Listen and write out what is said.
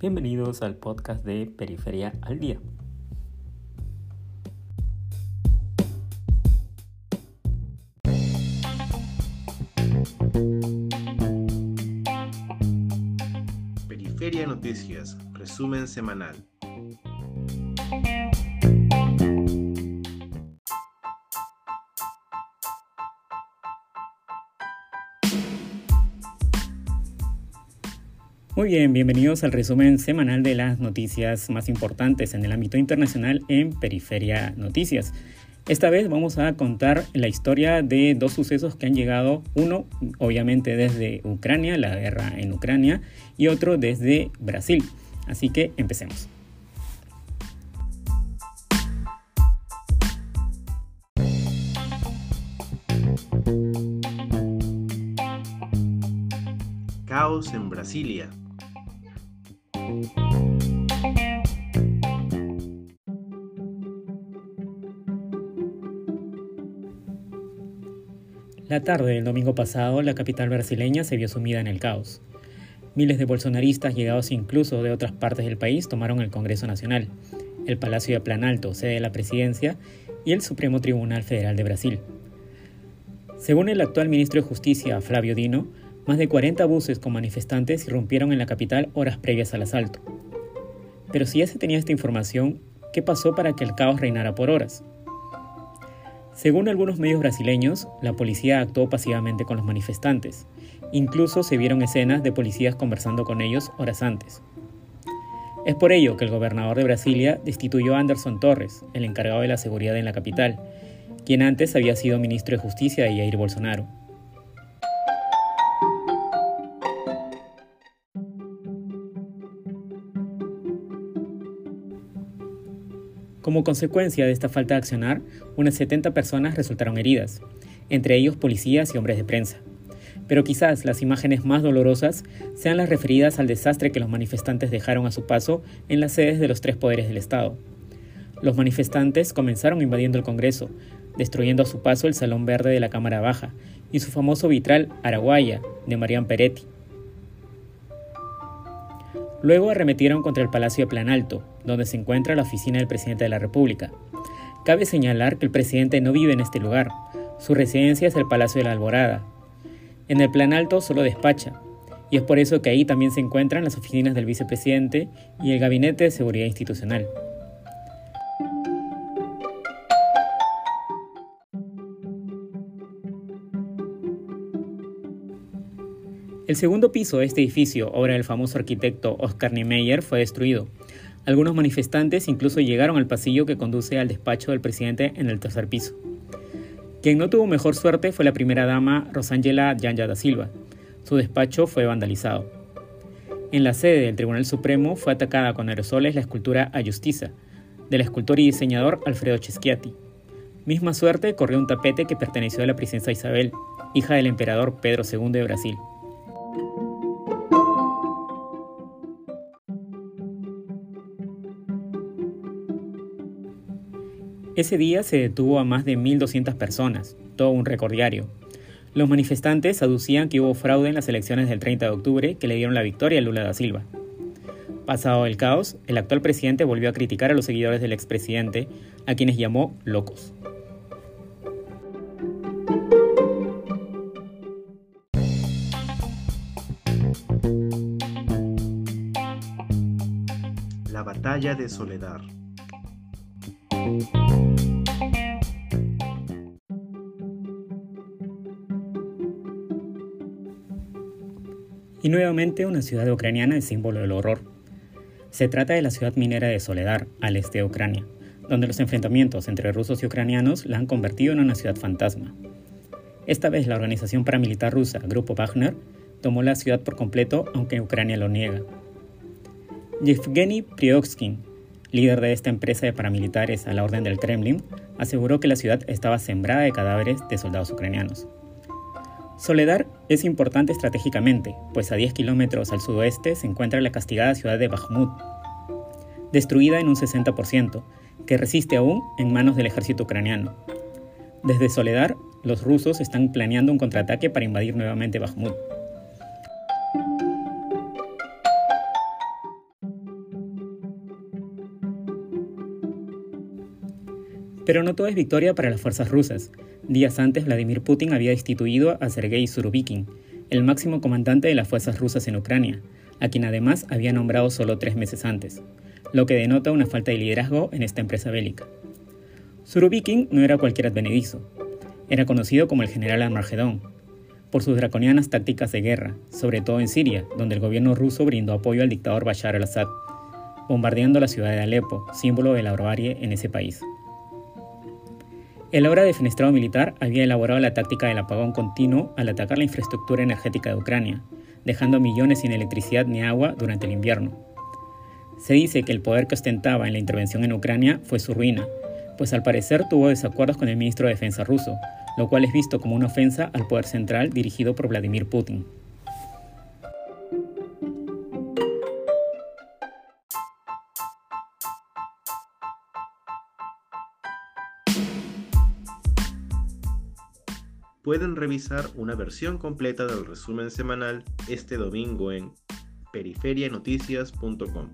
Bienvenidos al podcast de Periferia al Día. Periferia Noticias, resumen semanal. Muy bien, bienvenidos al resumen semanal de las noticias más importantes en el ámbito internacional en Periferia Noticias. Esta vez vamos a contar la historia de dos sucesos que han llegado, uno obviamente desde Ucrania, la guerra en Ucrania, y otro desde Brasil. Así que empecemos. Caos en Brasilia. La tarde del domingo pasado, la capital brasileña se vio sumida en el caos. Miles de bolsonaristas llegados incluso de otras partes del país tomaron el Congreso Nacional, el Palacio de Planalto, sede de la presidencia, y el Supremo Tribunal Federal de Brasil. Según el actual ministro de Justicia, Flavio Dino, más de 40 buses con manifestantes irrumpieron en la capital horas previas al asalto. Pero si ya se tenía esta información, ¿qué pasó para que el caos reinara por horas? Según algunos medios brasileños, la policía actuó pasivamente con los manifestantes. Incluso se vieron escenas de policías conversando con ellos horas antes. Es por ello que el gobernador de Brasilia destituyó a Anderson Torres, el encargado de la seguridad en la capital, quien antes había sido ministro de Justicia de Jair Bolsonaro. Como consecuencia de esta falta de accionar, unas 70 personas resultaron heridas, entre ellos policías y hombres de prensa. Pero quizás las imágenes más dolorosas sean las referidas al desastre que los manifestantes dejaron a su paso en las sedes de los tres poderes del Estado. Los manifestantes comenzaron invadiendo el Congreso, destruyendo a su paso el Salón Verde de la Cámara Baja y su famoso vitral Araguaya de Marian Peretti. Luego arremetieron contra el Palacio de Planalto, donde se encuentra la oficina del presidente de la República. Cabe señalar que el presidente no vive en este lugar. Su residencia es el Palacio de la Alborada. En el Planalto solo despacha, y es por eso que ahí también se encuentran las oficinas del vicepresidente y el Gabinete de Seguridad Institucional. El segundo piso de este edificio, obra del famoso arquitecto Oscar Niemeyer, fue destruido. Algunos manifestantes incluso llegaron al pasillo que conduce al despacho del presidente en el tercer piso. Quien no tuvo mejor suerte fue la primera dama Rosangela Yanya da Silva. Su despacho fue vandalizado. En la sede del Tribunal Supremo fue atacada con aerosoles la escultura A Justiza, del escultor y diseñador Alfredo Ceschiati. Misma suerte corrió un tapete que perteneció a la princesa Isabel, hija del emperador Pedro II de Brasil. Ese día se detuvo a más de 1.200 personas, todo un récord diario. Los manifestantes aducían que hubo fraude en las elecciones del 30 de octubre que le dieron la victoria a Lula da Silva. Pasado el caos, el actual presidente volvió a criticar a los seguidores del expresidente, a quienes llamó locos. La batalla de Soledad. Y nuevamente una ciudad ucraniana es símbolo del horror. Se trata de la ciudad minera de Soledar, al este de Ucrania, donde los enfrentamientos entre rusos y ucranianos la han convertido en una ciudad fantasma. Esta vez la organización paramilitar rusa, Grupo Wagner, tomó la ciudad por completo, aunque Ucrania lo niega. Yevgeny Priokskin, líder de esta empresa de paramilitares a la orden del Kremlin, aseguró que la ciudad estaba sembrada de cadáveres de soldados ucranianos. Soledar es importante estratégicamente, pues a 10 kilómetros al sudoeste se encuentra la castigada ciudad de Bakhmut, destruida en un 60%, que resiste aún en manos del ejército ucraniano. Desde Soledar, los rusos están planeando un contraataque para invadir nuevamente Bakhmut. Pero no todo es victoria para las fuerzas rusas, Días antes, Vladimir Putin había destituido a Sergei Surovikin, el máximo comandante de las fuerzas rusas en Ucrania, a quien además había nombrado solo tres meses antes, lo que denota una falta de liderazgo en esta empresa bélica. Surovikin no era cualquier advenedizo. Era conocido como el general Armagedón, por sus draconianas tácticas de guerra, sobre todo en Siria, donde el gobierno ruso brindó apoyo al dictador Bashar al-Assad, bombardeando la ciudad de Alepo, símbolo de la barbarie en ese país. El ahora defenestrado militar había elaborado la táctica del apagón continuo al atacar la infraestructura energética de Ucrania, dejando millones sin electricidad ni agua durante el invierno. Se dice que el poder que ostentaba en la intervención en Ucrania fue su ruina, pues al parecer tuvo desacuerdos con el ministro de Defensa ruso, lo cual es visto como una ofensa al poder central dirigido por Vladimir Putin. Pueden revisar una versión completa del resumen semanal este domingo en periferianoticias.com.